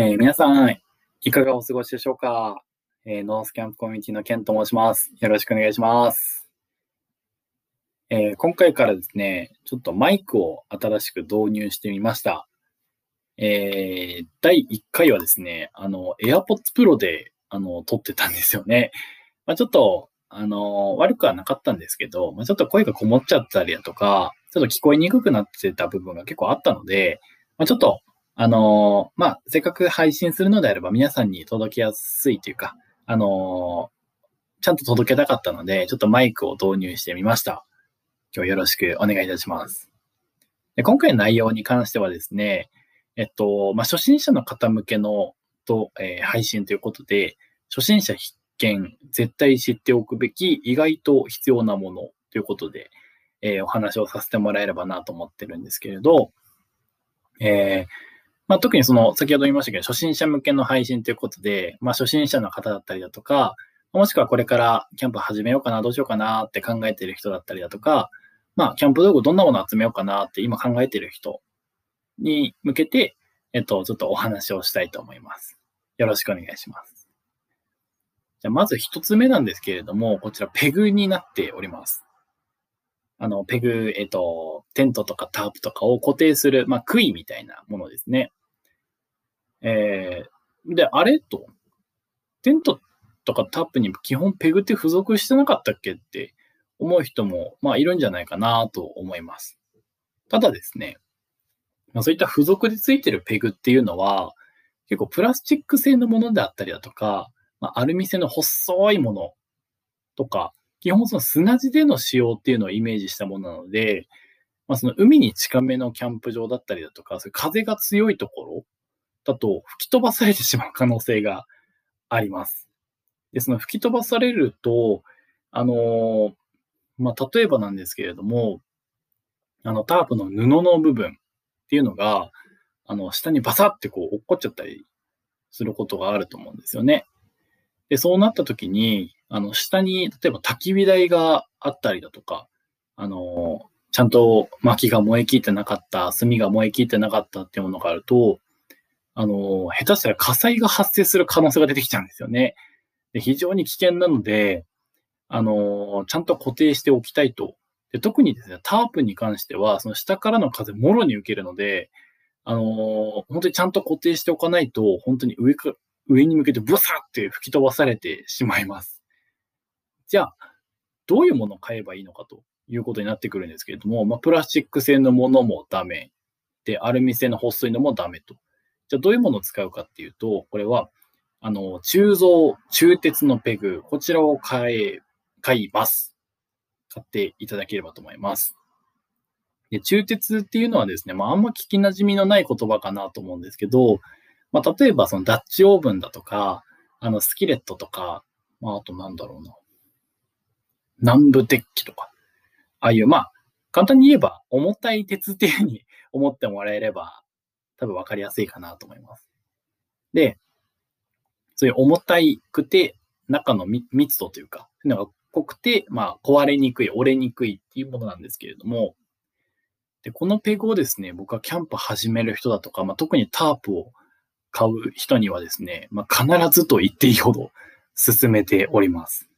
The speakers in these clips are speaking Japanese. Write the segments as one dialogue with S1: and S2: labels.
S1: えー皆さん、いかがお過ごしでしょうか、えーノースキャンプコミュニティのケンと申します。よろしくお願いします。えー今回からですね、ちょっとマイクを新しく導入してみました。え第1回はですね、あの、AirPods Pro で、あの、撮ってたんですよね。まあ、ちょっと、あの、悪くはなかったんですけど、まあ、ちょっと声がこもっちゃったりだとか、ちょっと聞こえにくくなってた部分が結構あったので、まあ、ちょっとあのまあ、せっかく配信するのであれば皆さんに届けやすいというか、あのちゃんと届けたかったので、ちょっとマイクを導入してみました。今日よろしくお願いいたします。で今回の内容に関してはですね、えっと、まあ、初心者の方向けのと、えー配信ということで、初心者必見、絶対知っておくべき意外と必要なものということで、えーお話をさせてもらえればなと思ってるんですけれど、えーまあ、特にその、先ほど言いましたけど、初心者向けの配信ということで、まあ、初心者の方だったりだとか、もしくはこれからキャンプ始めようかな、どうしようかなって考えてる人だったりだとか、まあ、キャンプ道具どんなもの集めようかなって今考えてる人に向けて、えっと、ちょっとお話をしたいと思います。よろしくお願いします。じゃ、まず一つ目なんですけれども、こちらペグになっております。あの、ペグ、えっと、テントとかタープとかを固定する、まあ、杭みたいなものですね。えー、で、あれと、テントとかタープに基本ペグって付属してなかったっけって思う人も、まあ、いるんじゃないかなと思います。ただですね、まあ、そういった付属でついてるペグっていうのは、結構プラスチック製のものであったりだとか、まあ、アルミ製の細いものとか、基本その砂地での使用っていうのをイメージしたものなので、まあ、その海に近めのキャンプ場だったりだとか、そ風が強いところだと吹き飛ばされてしまう可能性があります。で、その吹き飛ばされると、あのまあ、例えばなんですけれども、あの、タープの布の部分っていうのが、あの、下にバサってこう落っこっちゃったりすることがあると思うんですよね。で、そうなった時に、あの、下に、例えば焚き火台があったりだとか、あの、ちゃんと薪が燃え切ってなかった、炭が燃え切ってなかったっていうものがあると、あの、下手したら火災が発生する可能性が出てきちゃうんですよね。で非常に危険なので、あの、ちゃんと固定しておきたいと。で特にですね、タープに関しては、その下からの風もろに受けるので、あの、本当にちゃんと固定しておかないと、本当に上か、上に向けてブサって吹き飛ばされてしまいます。じゃあ、どういうものを買えばいいのかということになってくるんですけれども、まあ、プラスチック製のものもダメ。で、アルミ製の細いのもダメと。じゃあ、どういうものを使うかっていうと、これは、あの、鋳造、鋳鉄のペグ、こちらを買え、買います。買っていただければと思います。で、鋳鉄っていうのはですね、まあ、あんま聞き馴染みのない言葉かなと思うんですけど、まあ、例えばそのダッチオーブンだとか、あの、スキレットとか、まあ、あとなんだろうな。南部鉄器とか。ああいう、まあ、簡単に言えば、重たい鉄っていうふうに思ってもらえれば、多分分かりやすいかなと思います。で、そういう重たいくて、中の密度というか、そういうのが濃くて、まあ、壊れにくい、折れにくいっていうものなんですけれども、で、このペグをですね、僕はキャンプ始める人だとか、まあ、特にタープを買う人にはですね、まあ、必ずと言っていいほど進めております。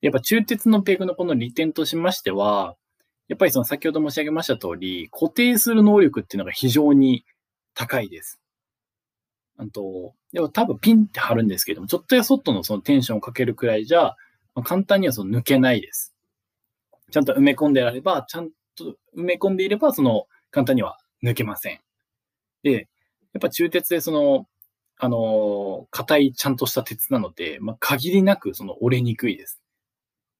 S1: やっぱ中鉄のペグのこの利点としましては、やっぱりその先ほど申し上げました通り、固定する能力っていうのが非常に高いです。あと、でも多分ピンって貼るんですけども、ちょっとやそっとのそのテンションをかけるくらいじゃ、まあ、簡単にはその抜けないです。ちゃんと埋め込んであれば、ちゃんと埋め込んでいれば、その簡単には抜けません。で、やっぱ中鉄でその、あの、硬いちゃんとした鉄なので、まあ、限りなくその折れにくいです。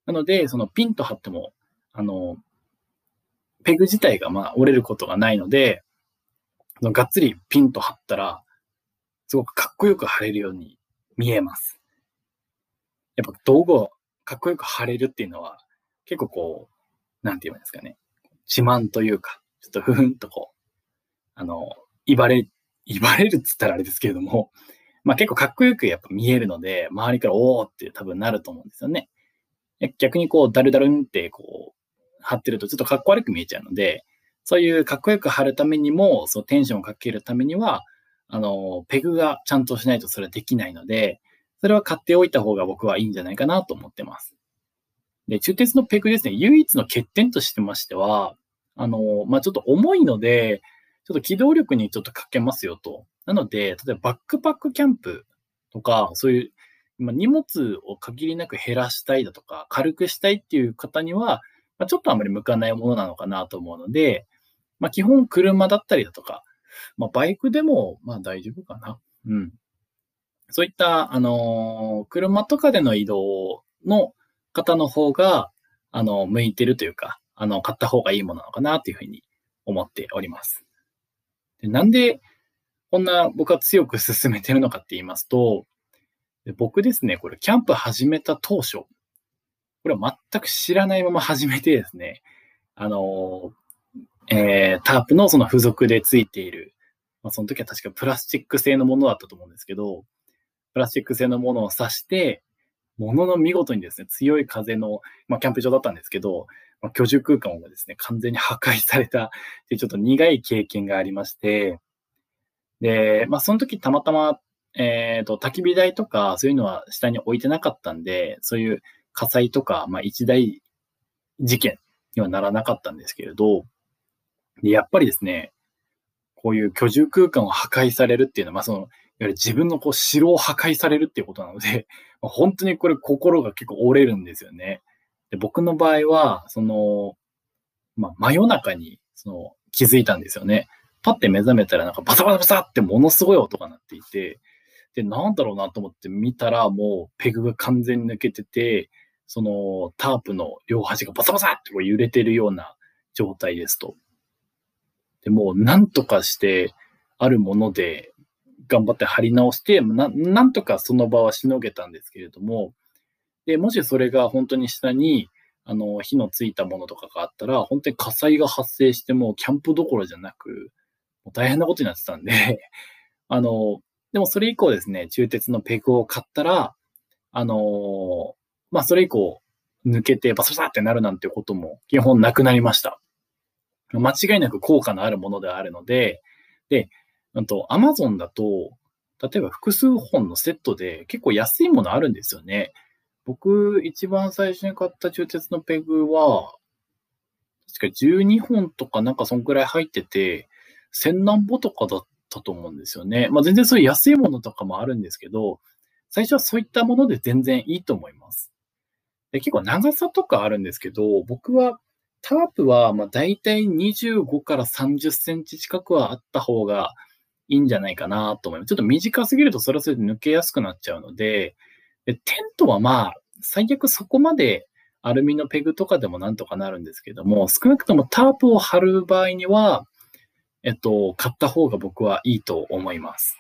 S1: なので、そのピンと貼っても、あの、ペグ自体がまあ折れることがないので、のがっつりピンと貼ったら、すごくかっこよく貼れるように見えます。やっぱ道具をかっこよく貼れるっていうのは、結構こう、なんて言うんですかね。自慢というか、ちょっとふふんとこう、あの、言われ、言われるっつったらあれですけれども、まあ結構かっこよくやっぱ見えるので、周りからおーって多分なると思うんですよね。逆にこう、ダルダルンってこう、貼ってるとちょっとかっこ悪く見えちゃうので、そういうかっこよく貼るためにも、そうテンションをかけるためには、あの、ペグがちゃんとしないとそれはできないので、それは買っておいた方が僕はいいんじゃないかなと思ってます。で、中鉄のペグですね、唯一の欠点としてましては、あの、まあ、ちょっと重いので、ちょっと機動力にちょっとかけますよと。なので、例えばバックパックキャンプとか、そういう、ま荷物を限りなく減らしたいだとか、軽くしたいっていう方には、まあ、ちょっとあまり向かないものなのかなと思うので、まあ、基本車だったりだとか、まあ、バイクでも、まあ大丈夫かな。うん。そういった、あのー、車とかでの移動の方の方が、あの、向いてるというか、あの、買った方がいいものなのかなというふうに思っております。でなんで、こんな僕は強く進めてるのかって言いますと、僕ですね、これ、キャンプ始めた当初、これは全く知らないまま始めてですね、あの、えー、タープのその付属でついている、まあ、その時は確かプラスチック製のものだったと思うんですけど、プラスチック製のものを刺して、ものの見事にですね、強い風の、まあ、キャンプ場だったんですけど、まあ、居住空間がですね、完全に破壊されたっていうちょっと苦い経験がありまして、で、まあ、その時たまたま、えっ、ー、と、焚き火台とか、そういうのは下に置いてなかったんで、そういう火災とか、まあ、一大事件にはならなかったんですけれど、で、やっぱりですね、こういう居住空間を破壊されるっていうのは、まあ、その、いわゆる自分のこう城を破壊されるっていうことなので、まあ、本当にこれ心が結構折れるんですよね。で僕の場合は、その、まあ、真夜中に、その、気づいたんですよね。パッて目覚めたらなんかバサバサバサってものすごい音が鳴っていて、で、なんだろうなと思って見たらもうペグが完全に抜けてて、そのタープの両端がバサバサって揺れてるような状態ですと。でも、なんとかして、あるもので頑張って貼り直して、ななんとかその場はしのげたんですけれども、で、もしそれが本当に下に、あの、火のついたものとかがあったら、本当に火災が発生しても、キャンプどころじゃなく、大変なことになってたんで あの、でもそれ以降ですね、中鉄のペグを買ったら、あのまあ、それ以降、抜けてバサバサってなるなんてことも基本なくなりました。間違いなく効果のあるものであるので、で、あと、アマゾンだと、例えば複数本のセットで結構安いものあるんですよね。僕、一番最初に買った中鉄のペグは、確か12本とかなんかそんくらい入ってて、千何歩とかだったと思うんですよね。まあ全然そういう安いものとかもあるんですけど、最初はそういったもので全然いいと思います。で結構長さとかあるんですけど、僕はタープは、まあ、大体25から30センチ近くはあった方がいいんじゃないかなと思います。ちょっと短すぎるとそれはそれで抜けやすくなっちゃうので、でテントはまあ、最悪そこまでアルミのペグとかでもなんとかなるんですけども、少なくともタープを貼る場合には、えっと、買った方が僕はいいと思います。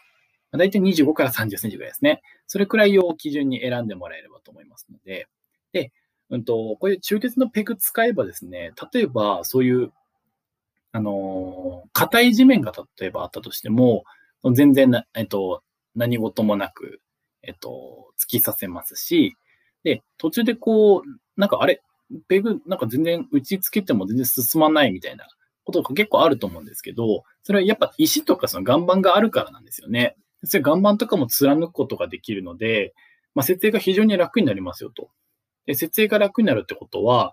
S1: だいたい25から30センチぐらいですね。それくらいを基準に選んでもらえればと思いますので。で、うんと、こういう中鉄のペグ使えばですね、例えばそういう、あの、硬い地面が例えばあったとしても、全然な、えっと、何事もなく、えっと、突きさせますし、で、途中でこう、なんかあれ、ペグなんか全然打ち付けても全然進まないみたいなことが結構あると思うんですけど、それはやっぱ石とかその岩盤があるからなんですよね。それ岩盤とかも貫くことができるので、まあ、設営が非常に楽になりますよと。で、設営が楽になるってことは、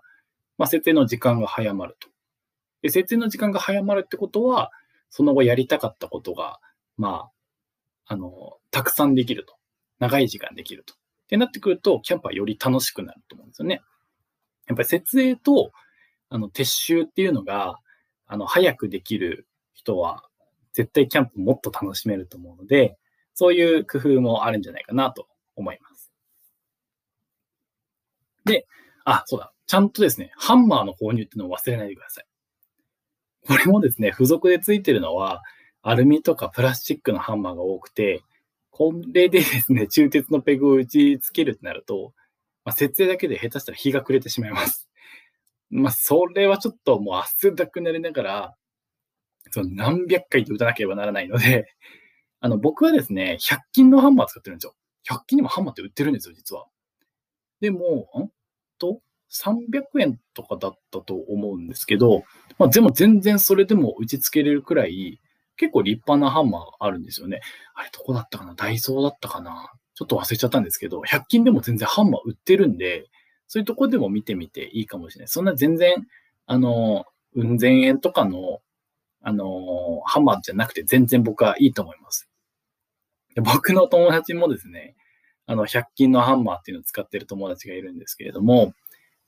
S1: まあ、設営の時間が早まると。で、設営の時間が早まるってことは、その後やりたかったことが、まあ、あの、たくさんできると。長い時間できると。ってなってくると、キャンプはより楽しくなると思うんですよね。やっぱり設営と、あの、撤収っていうのが、あの、早くできる人は、絶対キャンプもっと楽しめると思うので、そういう工夫もあるんじゃないかなと思います。で、あ、そうだ。ちゃんとですね、ハンマーの購入っていうのを忘れないでください。これもですね、付属でついてるのは、アルミとかプラスチックのハンマーが多くて、これでですね、中鉄のペグを打ち付けるってなると、まあ、設営だけで下手したら日が暮れてしまいます。まあ、それはちょっともう汗だくなりながら、その何百回と打たなければならないので、あの、僕はですね、100均のハンマー使ってるんですよ。100均にもハンマーって売ってるんですよ、実は。でも、ん？と、300円とかだったと思うんですけど、まあ、でも全然それでも打ち付けれるくらい結構立派なハンマーがあるんですよね。あれ、どこだったかな？ダイソーだったかな？ちょっと忘れちゃったんですけど、100均でも全然ハンマー売ってるんで、そういうとこでも見てみていいかもしれない。そんな全然、あの、運千円とかの、あの、ハンマーじゃなくて全然僕はいいと思います。で僕の友達もですね、あの、100均のハンマーっていうのを使ってる友達がいるんですけれども、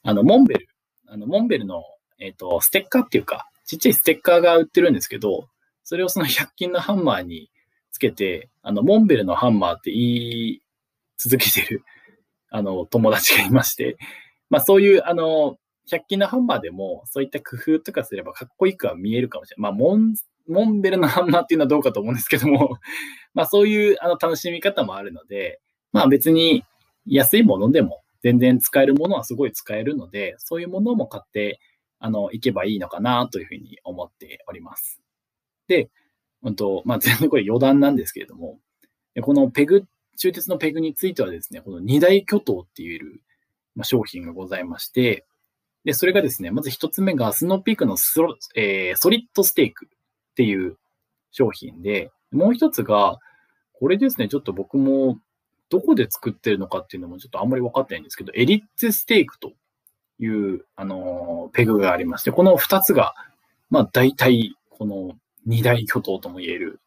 S1: あの、モンベル、あの、モンベルの、えっ、ー、と、ステッカーっていうか、ちっちゃいステッカーが売ってるんですけど、それをその100均のハンマーにつけて、あの、モンベルのハンマーって言い続けてる、あの、友達がいまして、まあそういう、あの、100均のハンマーでも、そういった工夫とかすればかっこよくは見えるかもしれない。まあ、モン、モンベルのハンマーっていうのはどうかと思うんですけども、まあそういうあの楽しみ方もあるので、まあ別に安いものでも全然使えるものはすごい使えるので、そういうものも買って、あの、行けばいいのかなというふうに思っております。で、うんと、まあ全然これ余談なんですけれども、このペグっ、中鉄のペグについてはですね、この二大巨頭って言える、商品がございまして、で、それがですね、まず一つ目がスノーピークのスロ、えー、ソリッドステークっていう商品で、もう一つが、これですね、ちょっと僕もどこで作ってるのかっていうのもちょっとあんまり分かってないんですけど、エリッツステークという、あのペグがありまして、この二つが、まあ大体、この二大巨頭とも言える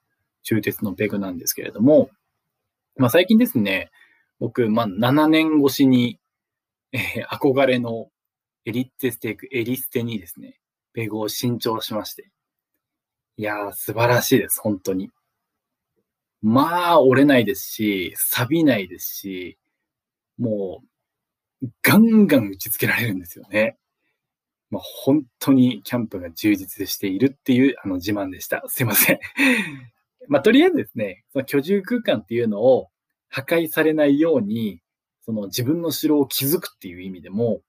S1: 中鉄のペグなんですけれども、まあ最近ですね、僕、まあ7年越しに、えー、憧れのエリッツステーク、エリステにですね、ペグを新調しまして。いやー、素晴らしいです、本当に。まあ、折れないですし、錆びないですし、もう、ガンガン打ち付けられるんですよね。まあ、本当にキャンプが充実しているっていうあの自慢でした。すいません。まあ、とりあえずですね、その居住空間っていうのを破壊されないように、その自分の城を築くっていう意味でも、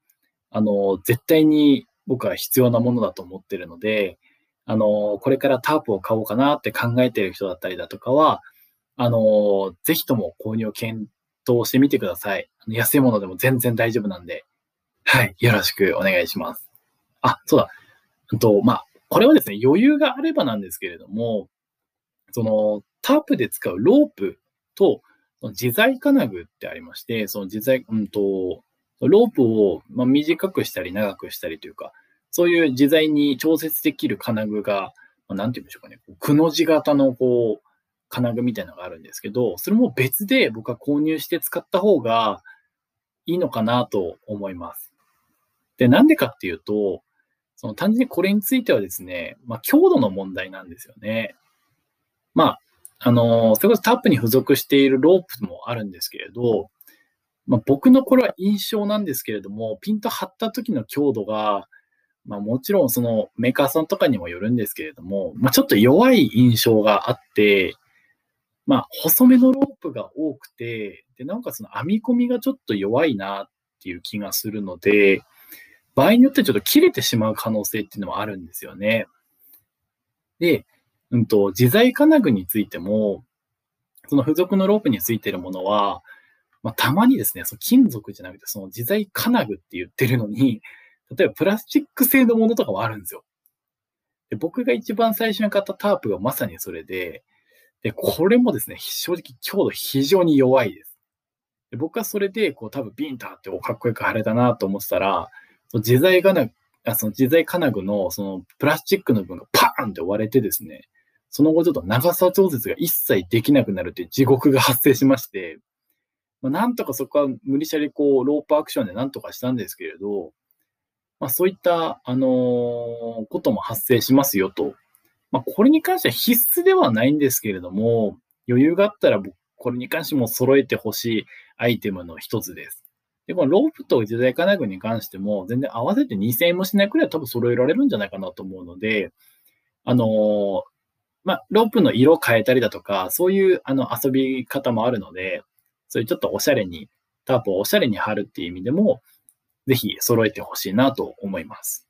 S1: あの、絶対に僕は必要なものだと思ってるので、あの、これからタープを買おうかなって考えてる人だったりだとかは、あの、ぜひとも購入を検討してみてください。安いものでも全然大丈夫なんで、はい、よろしくお願いします。あ、そうだ。うんと、まあ、これはですね、余裕があればなんですけれども、その、タープで使うロープと、自在金具ってありまして、その自在、うんと、ロープを、ま短くしたり長くしたりというか、そういう自在に調節できる金具が、まあ、なんて言うんでしょうかね、くの字型のこう、金具みたいなのがあるんですけど、それも別で僕は購入して使った方がいいのかなと思います。で、なんでかっていうと、その単純にこれについてはですね、まあ、強度の問題なんですよね。まあ、あの、それこそタップに付属しているロープもあるんですけれど、まあ、僕のこれは印象なんですけれども、ピンと張った時の強度が、まあもちろんそのメーカーさんとかにもよるんですけれども、まあちょっと弱い印象があって、まあ、細めのロープが多くて、で、なおかつの編み込みがちょっと弱いなっていう気がするので、場合によってちょっと切れてしまう可能性っていうのもあるんですよね。で、うんと、自在金具についても、その付属のロープについてるものは、まあ、たまにですね、その金属じゃなくて、その自在金具って言ってるのに、例えばプラスチック製のものとかもあるんですよ。で僕が一番最初に買ったタープがまさにそれで、で、これもですね、正直強度非常に弱いです。で僕はそれで、こう多分ビンターってかっこよく貼れたなと思ってたら、その自在金具、その自在金具のそのプラスチックの部分がパーンって割れてですね、その後ちょっと長さ調節が一切できなくなるっていう地獄が発生しまして、まあ、なんとかそこは無理しゃりこう、ロープアクションでなんとかしたんですけれど、まあそういった、あのー、ことも発生しますよとまあ、これに関しては必須ではないんですけれども、余裕があったら僕これに関しても揃えてほしいアイテムの一つです。で、このロープと自在金具に関しても、全然合わせて2000円もしないくらい多分揃えられるんじゃないかなと思うので、あのー、まあ、ロープの色を変えたりだとか、そういうあの遊び方もあるので、そういうちょっとおしゃれに、タープをおしゃれに貼るっていう意味でも、ぜひ揃えてほしいなと思います。